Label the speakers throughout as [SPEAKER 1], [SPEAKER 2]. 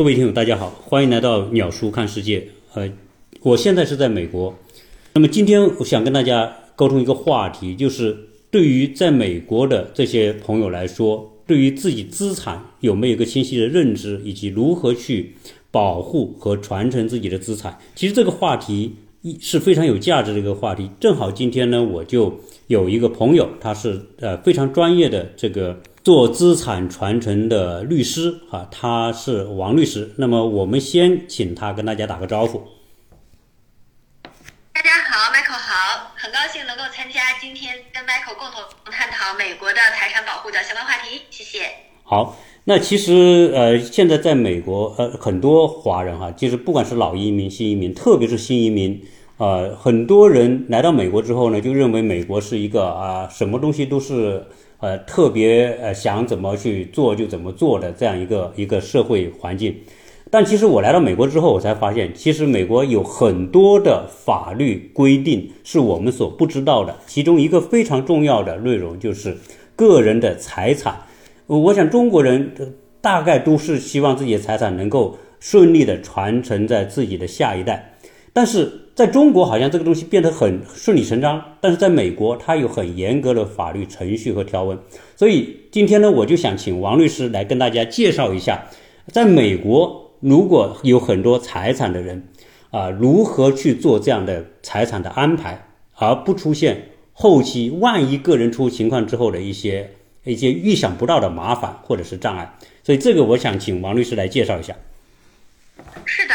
[SPEAKER 1] 各位听友，大家好，欢迎来到鸟叔看世界。呃，我现在是在美国。那么今天我想跟大家沟通一个话题，就是对于在美国的这些朋友来说，对于自己资产有没有一个清晰的认知，以及如何去保护和传承自己的资产。其实这个话题一是非常有价值的一个话题。正好今天呢，我就有一个朋友，他是呃非常专业的这个。做资产传承的律师啊，他是王律师。那么我们先请他跟大家打个招呼。
[SPEAKER 2] 大家好，Michael 好，很高兴能够参加今天跟 Michael 共同探讨美国的财产保护的相关话题，谢谢。
[SPEAKER 1] 好，那其实呃，现在在美国呃，很多华人哈，就是不管是老移民、新移民，特别是新移民，呃，很多人来到美国之后呢，就认为美国是一个啊，什么东西都是。呃，特别呃想怎么去做就怎么做的这样一个一个社会环境，但其实我来到美国之后，我才发现，其实美国有很多的法律规定是我们所不知道的。其中一个非常重要的内容就是个人的财产。我想中国人大概都是希望自己的财产能够顺利的传承在自己的下一代。但是在中国，好像这个东西变得很顺理成章，但是在美国，它有很严格的法律程序和条文。所以今天呢，我就想请王律师来跟大家介绍一下，在美国如果有很多财产的人，啊，如何去做这样的财产的安排，而不出现后期万一个人出情况之后的一些一些意想不到的麻烦或者是障碍。所以这个，我想请王律师来介绍一下。
[SPEAKER 2] 是的。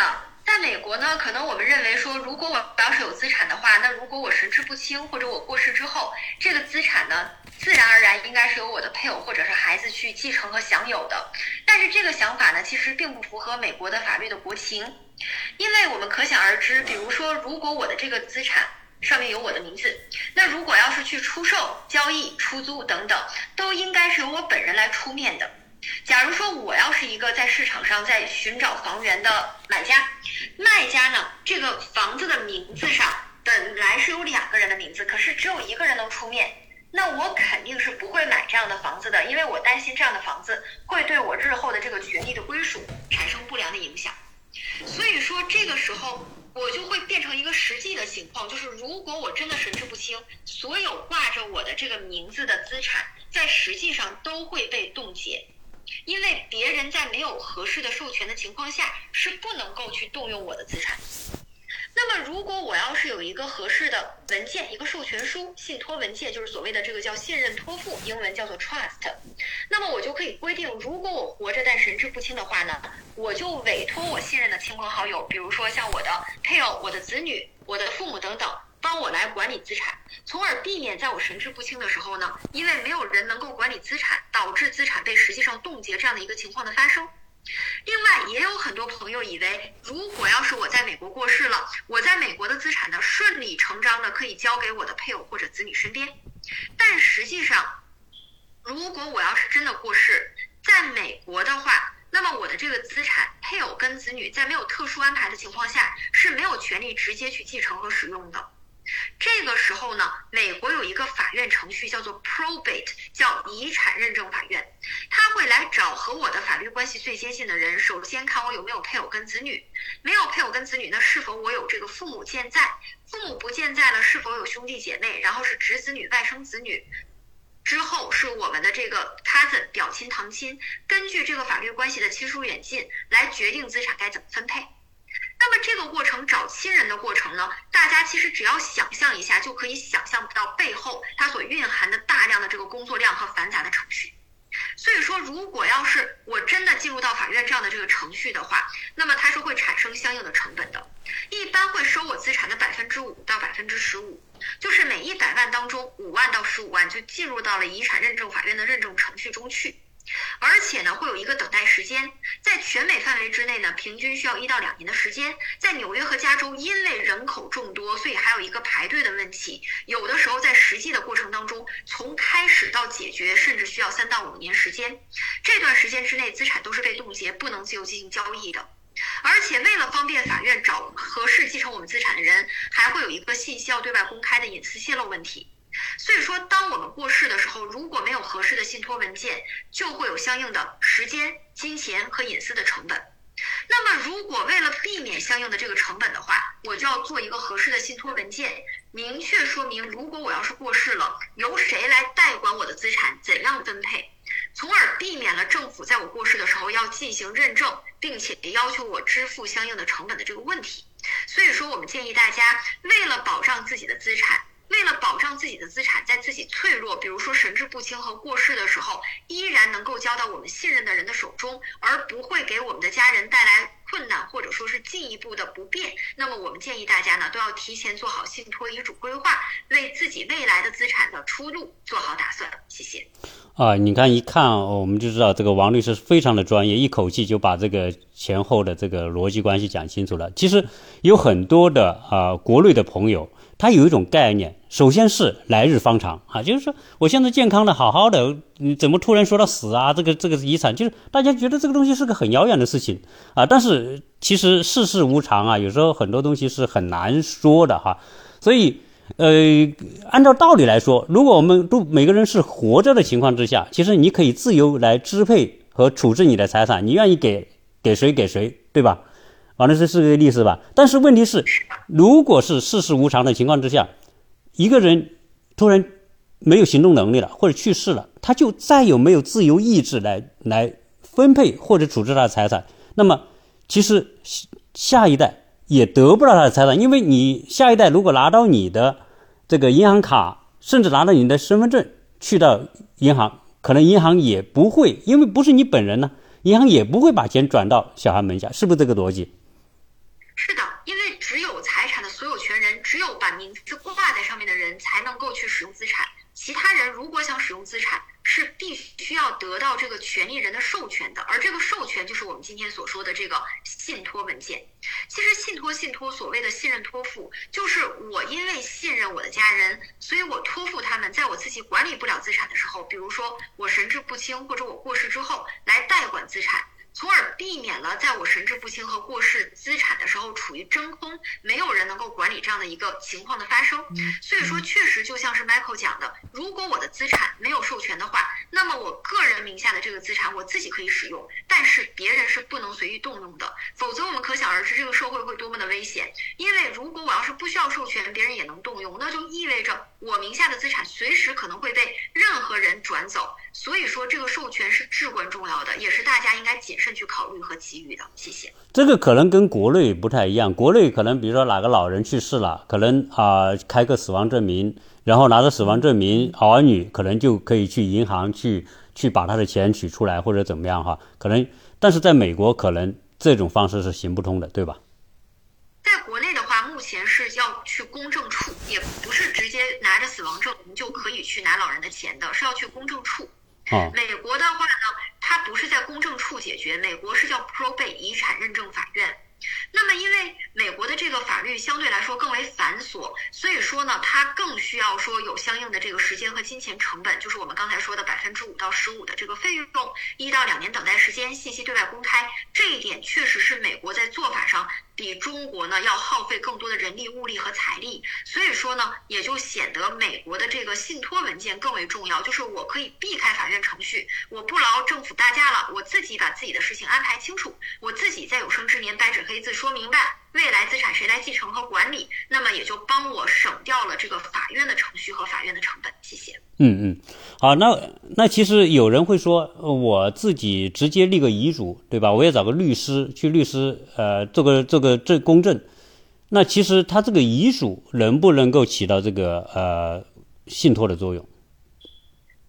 [SPEAKER 2] 美国呢，可能我们认为说，如果我要是有资产的话，那如果我神志不清或者我过世之后，这个资产呢，自然而然应该是由我的配偶或者是孩子去继承和享有的。但是这个想法呢，其实并不符合美国的法律的国情，因为我们可想而知，比如说，如果我的这个资产上面有我的名字，那如果要是去出售、交易、出租等等，都应该是由我本人来出面的。假如说我要是一个在市场上在寻找房源的买家，卖家呢，这个房子的名字上本来是有两个人的名字，可是只有一个人能出面，那我肯定是不会买这样的房子的，因为我担心这样的房子会对我日后的这个权利的归属产生不良的影响。所以说这个时候我就会变成一个实际的情况，就是如果我真的神志不清，所有挂着我的这个名字的资产，在实际上都会被冻结。因为别人在没有合适的授权的情况下，是不能够去动用我的资产。那么，如果我要是有一个合适的文件，一个授权书、信托文件，就是所谓的这个叫信任托付，英文叫做 trust，那么我就可以规定，如果我活着但神志不清的话呢，我就委托我信任的亲朋好友，比如说像我的配偶、我的子女、我的父母等等。帮我来管理资产，从而避免在我神志不清的时候呢，因为没有人能够管理资产，导致资产被实际上冻结这样的一个情况的发生。另外，也有很多朋友以为，如果要是我在美国过世了，我在美国的资产呢，顺理成章的可以交给我的配偶或者子女身边。但实际上，如果我要是真的过世，在美国的话，那么我的这个资产，配偶跟子女在没有特殊安排的情况下，是没有权利直接去继承和使用的。这个时候呢，美国有一个法院程序叫做 probate，叫遗产认证法院，他会来找和我的法律关系最接近的人，首先看我有没有配偶跟子女，没有配偶跟子女，那是否我有这个父母健在？父母不健在了，是否有兄弟姐妹？然后是侄子女、外甥子女，之后是我们的这个 cousin 表亲堂亲，根据这个法律关系的亲疏远近来决定资产该怎么分配。那么这个过程找亲人的过程呢？大家其实只要想象一下，就可以想象到背后它所蕴含的大量的这个工作量和繁杂的程序。所以说，如果要是我真的进入到法院这样的这个程序的话，那么它是会产生相应的成本的，一般会收我资产的百分之五到百分之十五，就是每一百万当中五万到十五万就进入到了遗产认证法院的认证程序中去。而且呢，会有一个等待时间，在全美范围之内呢，平均需要一到两年的时间。在纽约和加州，因为人口众多，所以还有一个排队的问题。有的时候在实际的过程当中，从开始到解决，甚至需要三到五年时间。这段时间之内，资产都是被冻结，不能自由进行交易的。而且为了方便法院找合适继承我们资产的人，还会有一个信息要对外公开的隐私泄露问题。所以说，当我们过世的时候，如果没有合适的信托文件，就会有相应的时间、金钱和隐私的成本。那么如果为了避免相应的这个成本的话，我就要做一个合适的信托文件，明确说明如果我要是过世了，由谁来代管我的资产，怎样分配，从而避免了政府在我过世的时候要进行认证，并且要求我支付相应的成本的这个问题。所以说，我们建议大家为了保障自己的资产。为了保障自己的资产在自己脆弱，比如说神志不清和过世的时候，依然能够交到我们信任的人的手中，而不会给我们的家人带来困难或者说是进一步的不便，那么我们建议大家呢都要提前做好信托遗嘱规划，为自己未来的资产的出路做好打算。谢谢。
[SPEAKER 1] 啊，你看一看，我们就知道这个王律师非常的专业，一口气就把这个前后的这个逻辑关系讲清楚了。其实有很多的啊国内的朋友。他有一种概念，首先是来日方长啊，就是说我现在健康的好好的，你怎么突然说到死啊？这个这个遗产，就是大家觉得这个东西是个很遥远的事情啊。但是其实世事无常啊，有时候很多东西是很难说的哈。所以呃，按照道理来说，如果我们都每个人是活着的情况之下，其实你可以自由来支配和处置你的财产，你愿意给给谁给谁，对吧？反正是是个例子吧，但是问题是，如果是世事无常的情况之下，一个人突然没有行动能力了，或者去世了，他就再有没有自由意志来来分配或者处置他的财产，那么其实下一代也得不到他的财产，因为你下一代如果拿到你的这个银行卡，甚至拿到你的身份证去到银行，可能银行也不会，因为不是你本人呢，银行也不会把钱转到小孩门下，是不是这个逻辑？
[SPEAKER 2] 是的，因为只有财产的所有权人，只有把名字人，才能够去使用资产。其他人如果想使用资产，是必须要得到这个权利人的授权的。而这个授权，就是我们今天所说的这个信托文件。其实，信托、信托所谓的信任托付，就是我因为信任我的家人，所以我托付他们，在我自己管理不了资产的时候，比如说我神志不清，或者我过世之后，来代管资产。从而避免了在我神志不清和过世资产的时候处于真空，没有人能够管理这样的一个情况的发生。所以说，确实就像是 Michael 讲的，如果我的资产没有授权的话，那么我个人名下的这个资产我自己可以使用，但是别人是不能随意动用的。否则，我们可想而知这个社会会多么的危险。因为如果我要是不需要授权，别人也能动用，那就意味着我名下的资产随时可能会被任何人转走。所以说，这个授权是至关重要的，也是大家应该谨慎去考虑和给予的。谢谢。
[SPEAKER 1] 这个可能跟国内不太一样，国内可能比如说哪个老人去世了，可能啊开个死亡证明，然后拿着死亡证明，儿女可能就可以去银行去去把他的钱取出来，或者怎么样哈。可能，但是在美国可能这种方式是行不通的，对吧？
[SPEAKER 2] 在国内的话，目前是要去公证处，也不是直接拿着死亡证明就可以去拿老人的钱的，是要去公证处。美国的话呢，它不是在公证处解决，美国是叫 probate 遗产认证法院。那么，因为美国的这个法律相对来说更为繁琐，所以说呢，它更需要说有相应的这个时间和金钱成本，就是我们刚才说的百分之五到十五的这个费用，一到两年等待时间，信息对外公开，这一点确实是美国在做法上比中国呢要耗费更多的人力、物力和财力，所以说呢，也就显得美国的这个信托文件更为重要，就是我可以避开法院程序，我不劳政府大驾了，我自己把自己的事情安排清楚，我自己在有生之年白纸黑字说明白。未来资产谁来继承和管理，那么也就帮我省掉了这个法院的程序和法院的成本。谢谢。
[SPEAKER 1] 嗯嗯，好，那那其实有人会说，我自己直接立个遗嘱，对吧？我也找个律师去律师呃做个做个证公证。那其实他这个遗嘱能不能够起到这个呃信托的作用？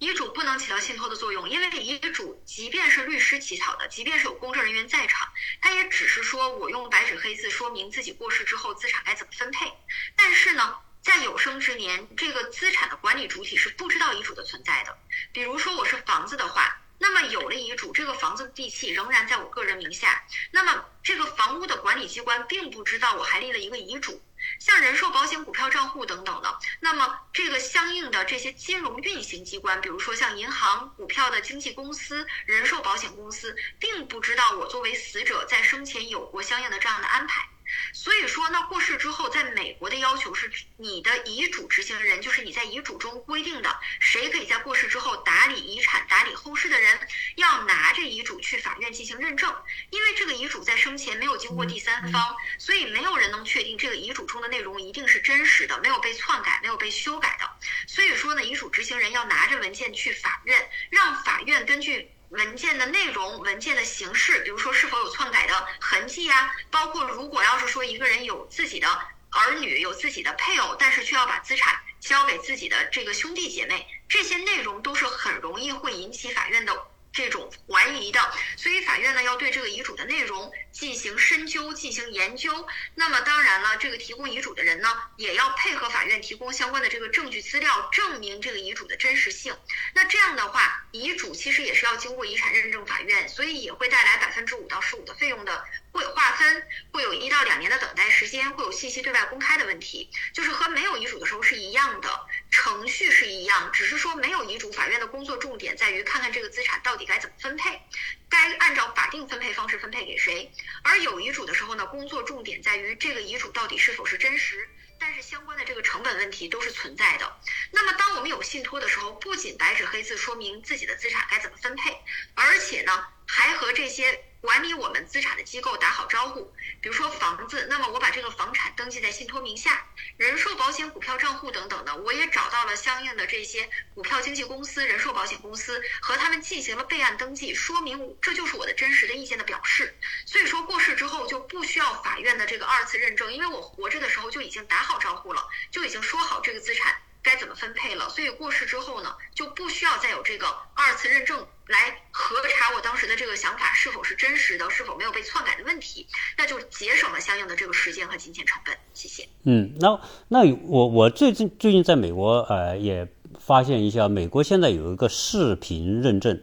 [SPEAKER 2] 遗嘱不能起到信托的作用，因为遗嘱即便是律师起草的，即便是有公证人员在场，他也只是说我用白纸黑字说明自己过世之后资产该怎么分配。但是呢，在有生之年，这个资产的管理主体是不知道遗嘱的存在的。比如说我是房子的话，那么有了遗嘱，这个房子的地契仍然在我个人名下，那么这个房屋的管理机关并不知道我还立了一个遗嘱。像人寿保险、股票账户等等的，那么这个相应的这些金融运行机关，比如说像银行、股票的经纪公司、人寿保险公司，并不知道我作为死者在生前有过相应的这样的安排。所以说，那过世之后，在美国的要求是，你的遗嘱执行人，就是你在遗嘱中规定的，谁可以在过世之后打理遗产、打理后事的人，要拿着遗嘱去法院进行认证，因为这个遗嘱在生。生前没有经过第三方，所以没有人能确定这个遗嘱中的内容一定是真实的，没有被篡改，没有被修改的。所以说呢，遗嘱执行人要拿着文件去法院，让法院根据文件的内容、文件的形式，比如说是否有篡改的痕迹呀，包括如果要是说一个人有自己的儿女、有自己的配偶，但是却要把资产交给自己的这个兄弟姐妹，这些内容都是很容易会引起法院的。这种怀疑的，所以法院呢要对这个遗嘱的内容进行深究、进行研究。那么当然了，这个提供遗嘱的人呢，也要配合法院提供相关的这个证据资料，证明这个遗嘱的真实性。那这样的话，遗嘱其实也是要经过遗产认证法院，所以也会带来百分之五到十五的费用的。会划分，会有一到两年的等待时间，会有信息对外公开的问题，就是和没有遗嘱的时候是一样的，程序是一样，只是说没有遗嘱，法院的工作重点在于看看这个资产到底该怎么分配，该按照法定分配方式分配给谁，而有遗嘱的时候呢，工作重点在于这个遗嘱到底是否是真实，但是相关的这个成本问题都是存在的。那么当我们有信托的时候，不仅白纸黑字说明自己的资产该怎么分配，而且呢，还和这些。管理我们资产的机构打好招呼，比如说房子，那么我把这个房产登记在信托名下，人寿保险、股票账户等等的，我也找到了相应的这些股票经纪公司、人寿保险公司，和他们进行了备案登记，说明这就是我的真实的意见的表示。所以说过世之后就不需要法院的这个二次认证，因为我活着的时候就已经打好招呼了，就已经说好这个资产。该怎么分配了？所以过世之后呢，就不需要再有这个二次认证来核查我当时的这个想法是否是真实的，是否没有被篡改的问题，那就节省了相应的这个时间和金钱成本。谢谢。
[SPEAKER 1] 嗯，那那我我最近最近在美国呃也发现一下，美国现在有一个视频认证。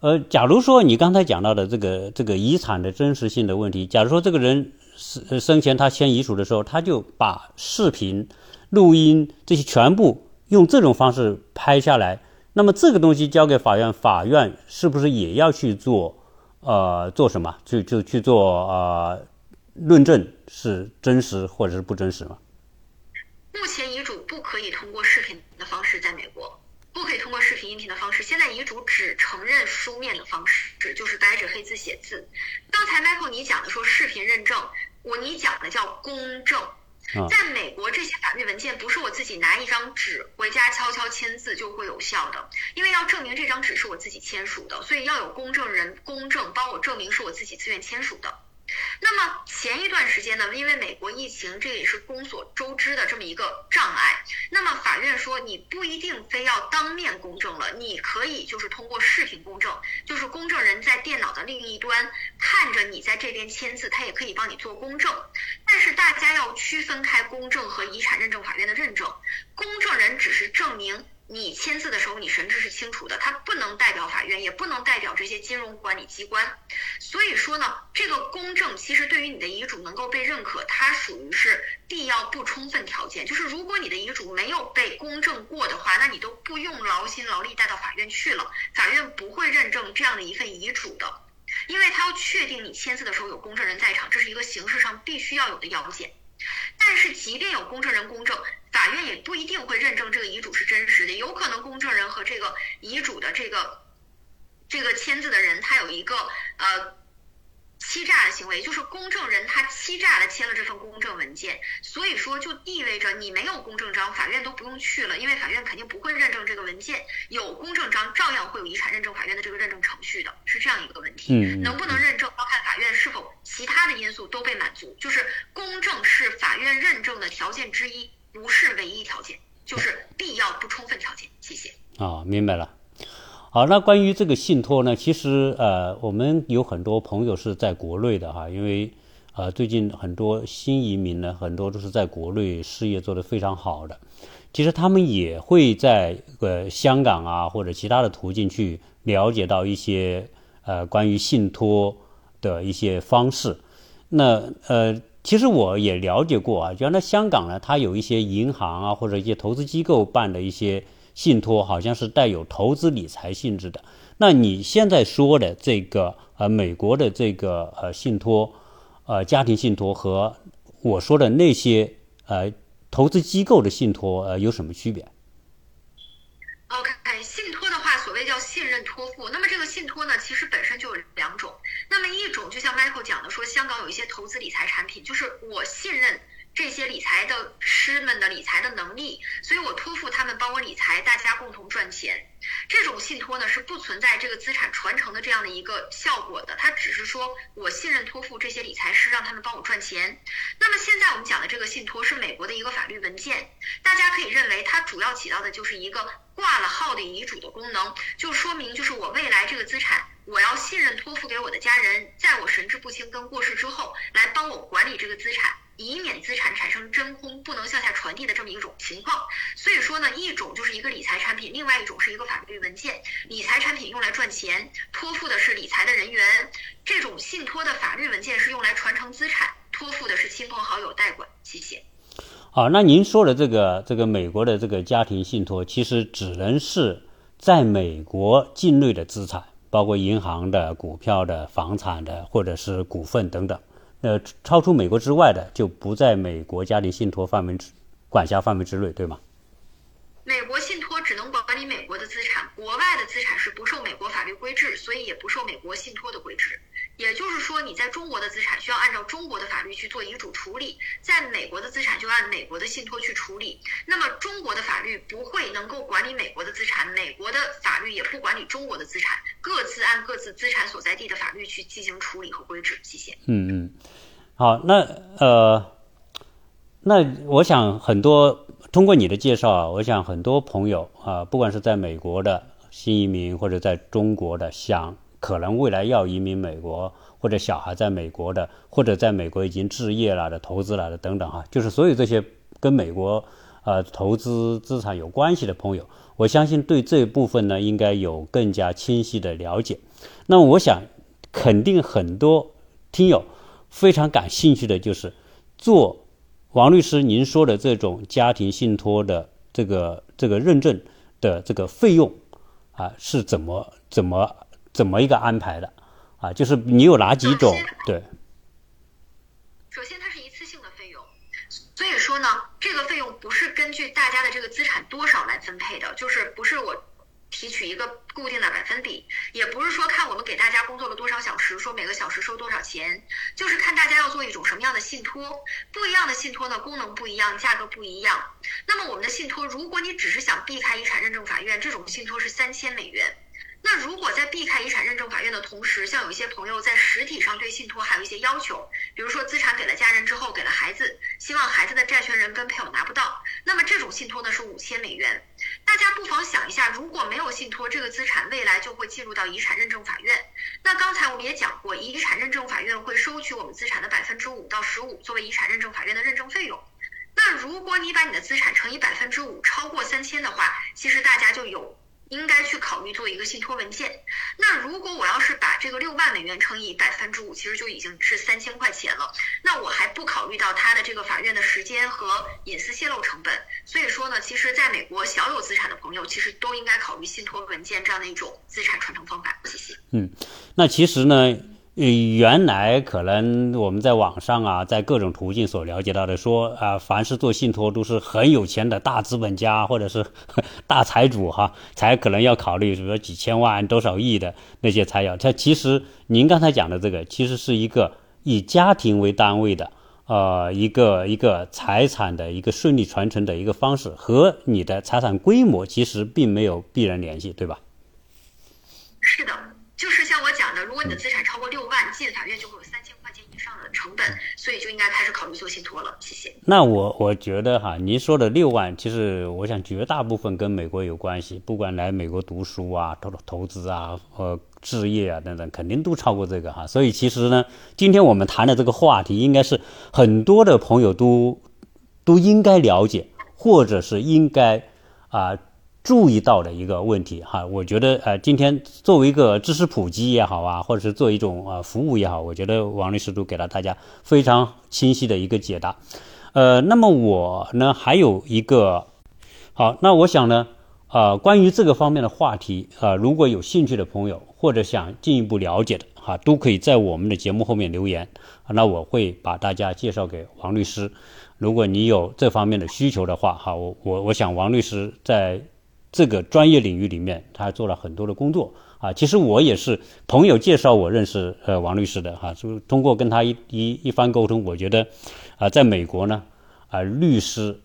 [SPEAKER 1] 呃，假如说你刚才讲到的这个这个遗产的真实性的问题，假如说这个人生生前他签遗嘱的时候，他就把视频。录音这些全部用这种方式拍下来，那么这个东西交给法院，法院是不是也要去做？呃，做什么？就就去做呃论证是真实或者是不真实吗？
[SPEAKER 2] 目前遗嘱不可以通过视频的方式，在美国不可以通过视频、音频的方式。现在遗嘱只承认书面的方式，就是白纸黑字写字。刚才 Michael 你讲的说视频认证，我你讲的叫公证。在美国，这些法律文件不是我自己拿一张纸回家悄悄签字就会有效的，因为要证明这张纸是我自己签署的，所以要有公证人公证帮我证明是我自己自愿签署的。那么前一段时间呢，因为美国疫情，这也是众所周知的这么一个障碍。那么法院说，你不一定非要当面公证了，你可以就是通过视频公证，就是公证人在电脑的另一端看着你在这边签字，他也可以帮你做公证。但是大家要区分开公证和遗产认证法院的认证，公证人只是证明。你签字的时候，你神志是清楚的，他不能代表法院，也不能代表这些金融管理机关。所以说呢，这个公证其实对于你的遗嘱能够被认可，它属于是必要不充分条件。就是如果你的遗嘱没有被公证过的话，那你都不用劳心劳力带到法院去了，法院不会认证这样的一份遗嘱的，因为他要确定你签字的时候有公证人在场，这是一个形式上必须要有的要件。但是，即便有公证人公证，法院也不一定会认证这个遗嘱是真实的。有可能公证人和这个遗嘱的这个这个签字的人，他有一个呃。欺诈的行为就是公证人他欺诈的签了这份公证文件，所以说就意味着你没有公证章，法院都不用去了，因为法院肯定不会认证这个文件。有公证章照样会有遗产认证法院的这个认证程序的，是这样一个问题。嗯，能不能认证要看法院是否其他的因素都被满足。就是公证是法院认证的条件之一，不是唯一条件，就是必要不充分条件。谢谢。
[SPEAKER 1] 啊，明白了。好，那关于这个信托呢？其实呃，我们有很多朋友是在国内的哈，因为呃，最近很多新移民呢，很多都是在国内事业做得非常好的。其实他们也会在呃香港啊或者其他的途径去了解到一些呃关于信托的一些方式。那呃，其实我也了解过啊，原来香港呢，它有一些银行啊或者一些投资机构办的一些。信托好像是带有投资理财性质的，那你现在说的这个呃美国的这个呃信托，呃家庭信托和我说的那些呃投资机构的信托呃有什么区别
[SPEAKER 2] ？OK，信托的话，所谓叫信任托付，那么这个信托呢，其实本身就有两种。那么一种就像 Michael 讲的，说香港有一些投资理财产品，就是我信任。这些理财的师们的理财的能力，所以我托付他们帮我理财，大家共同赚钱。这种信托呢是不存在这个资产传承的这样的一个效果的，它只是说我信任托付这些理财师，让他们帮我赚钱。那么现在我们讲的这个信托是美国的一个法律文件，大家可以认为它主要起到的就是一个挂了号的遗嘱的功能，就说明就是我未来这个资产，我要信任托付给我的家人，在我神志不清跟过世之后，来帮我管理这个资产。以免资产产生真空不能向下传递的这么一种情况，所以说呢，一种就是一个理财产品，另外一种是一个法律文件。理财产品用来赚钱，托付的是理财的人员；这种信托的法律文件是用来传承资产，托付的是亲朋好友代管。谢谢。
[SPEAKER 1] 好，那您说的这个这个美国的这个家庭信托，其实只能是在美国境内的资产，包括银行的、股票的、房产的，或者是股份等等。呃，超出美国之外的就不在美国家庭信托范围之管辖范围之内，对吗？
[SPEAKER 2] 美国信托只能管理美国的资产，国外的资产是不受美国法律规制，所以也不受美国信托的规制。也就是说，你在中国的资产需要按照中国的法律去做遗嘱处理，在美国的资产就按美国的信托去处理。那么中国的法律不会能够管理美国的资产，美国的法律也不管理中国的资产，各自按各自资产所在地的法律去进行处理和规制。谢谢。
[SPEAKER 1] 嗯嗯，好，那呃，那我想很多通过你的介绍啊，我想很多朋友啊，不管是在美国的新移民或者在中国的想。可能未来要移民美国，或者小孩在美国的，或者在美国已经置业了的、投资了的等等哈，就是所有这些跟美国呃投资资产有关系的朋友，我相信对这部分呢应该有更加清晰的了解。那我想，肯定很多听友非常感兴趣的就是做王律师您说的这种家庭信托的这个这个认证的这个费用啊是怎么怎么。怎么一个安排的啊？就是你有哪几种？对。
[SPEAKER 2] 首先，它是一次性的费用，所以说呢，这个费用不是根据大家的这个资产多少来分配的，就是不是我提取一个固定的百分比，也不是说看我们给大家工作了多少小时，说每个小时收多少钱，就是看大家要做一种什么样的信托。不一样的信托呢，功能不一样，价格不一样。那么我们的信托，如果你只是想避开遗产认证法院，这种信托是三千美元。那如果在避开遗产认证法院的同时，像有一些朋友在实体上对信托还有一些要求，比如说资产给了家人之后给了孩子，希望孩子的债权人跟配偶拿不到，那么这种信托呢是五千美元。大家不妨想一下，如果没有信托，这个资产未来就会进入到遗产认证法院。那刚才我们也讲过，遗产认证法院会收取我们资产的百分之五到十五作为遗产认证法院的认证费用。那如果你把你的资产乘以百分之五，超过三千的话，其实大家就有。应该去考虑做一个信托文件。那如果我要是把这个六万美元乘以百分之五，其实就已经是三千块钱了。那我还不考虑到他的这个法院的时间和隐私泄露成本。所以说呢，其实在美国小有资产的朋友，其实都应该考虑信托文件这样的一种资产传承方法。谢谢。
[SPEAKER 1] 嗯，那其实呢。呃，原来可能我们在网上啊，在各种途径所了解到的，说啊，凡是做信托都是很有钱的大资本家或者是大财主哈，才可能要考虑，比如说几千万、多少亿的那些才要。它其实您刚才讲的这个，其实是一个以家庭为单位的，呃，一个一个财产的一个顺利传承的一个方式，和你的财产规模其实并没有必然联系，对吧？
[SPEAKER 2] 是的。就是像我讲的，如果你的资产超过六万，进法院就会有三千块钱以上的成本，所以就应该开始考虑做信托了。谢谢。
[SPEAKER 1] 那我我觉得哈，您说的六万，其实我想绝大部分跟美国有关系，不管来美国读书啊、投投资啊、呃置业啊等等，肯定都超过这个哈。所以其实呢，今天我们谈的这个话题，应该是很多的朋友都都应该了解，或者是应该啊。注意到的一个问题哈，我觉得呃，今天作为一个知识普及也好啊，或者是做一种呃服务也好，我觉得王律师都给了大家非常清晰的一个解答。呃，那么我呢还有一个好，那我想呢，呃，关于这个方面的话题啊，如果有兴趣的朋友或者想进一步了解的哈，都可以在我们的节目后面留言，那我会把大家介绍给王律师。如果你有这方面的需求的话，哈，我我我想王律师在。这个专业领域里面，他做了很多的工作啊。其实我也是朋友介绍我认识呃王律师的哈，就通过跟他一一一番沟通，我觉得啊，在美国呢啊，律师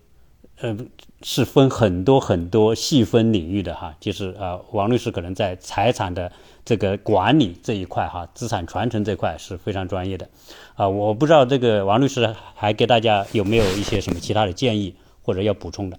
[SPEAKER 1] 呃是分很多很多细分领域的哈，就是啊，王律师可能在财产的这个管理这一块哈，资产传承这块是非常专业的啊，我不知道这个王律师还给大家有没有一些什么其他的建议或者要补充的。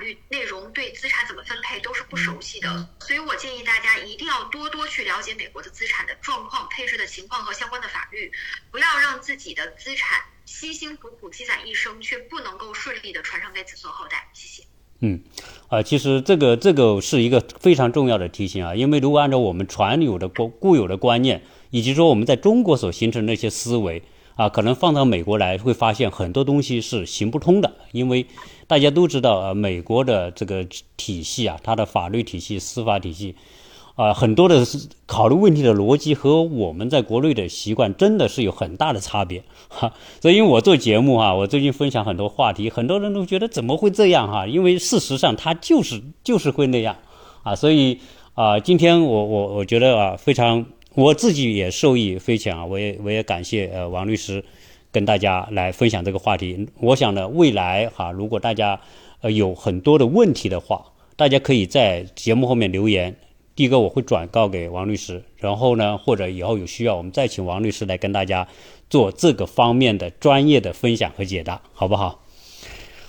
[SPEAKER 2] 律内容、对资产怎么分配都是不熟悉的，所以我建议大家一定要多多去了解美国的资产的状况、配置的情况和相关的法律，不要让自己的资产辛辛苦苦积攒一生，却不能够顺利的传承给子孙后代。谢谢。
[SPEAKER 1] 嗯，啊，其实这个这个是一个非常重要的提醒啊，因为如果按照我们传有的固固有的观念，以及说我们在中国所形成的那些思维。啊，可能放到美国来，会发现很多东西是行不通的，因为大家都知道，呃，美国的这个体系啊，它的法律体系、司法体系，啊，很多的考虑问题的逻辑和我们在国内的习惯真的是有很大的差别哈。所以，因为我做节目哈，我最近分享很多话题，很多人都觉得怎么会这样哈？因为事实上它就是就是会那样啊。所以啊，今天我我我觉得啊，非常。我自己也受益匪浅啊！我也我也感谢呃王律师跟大家来分享这个话题。我想呢，未来哈，如果大家呃有很多的问题的话，大家可以在节目后面留言。第一个我会转告给王律师，然后呢，或者以后有需要，我们再请王律师来跟大家做这个方面的专业的分享和解答，好不好？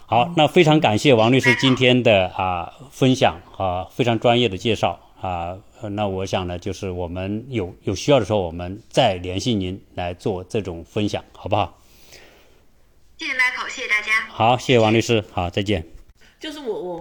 [SPEAKER 1] 好，那非常感谢王律师今天的啊分享啊，非常专业的介绍啊。那我想呢，就是我们有有需要的时候，我们再联系您来做这种分享，好不好？
[SPEAKER 2] 谢谢 Michael，，谢谢大家。
[SPEAKER 1] 好，谢谢王律师，好，再见。
[SPEAKER 3] 就是我我。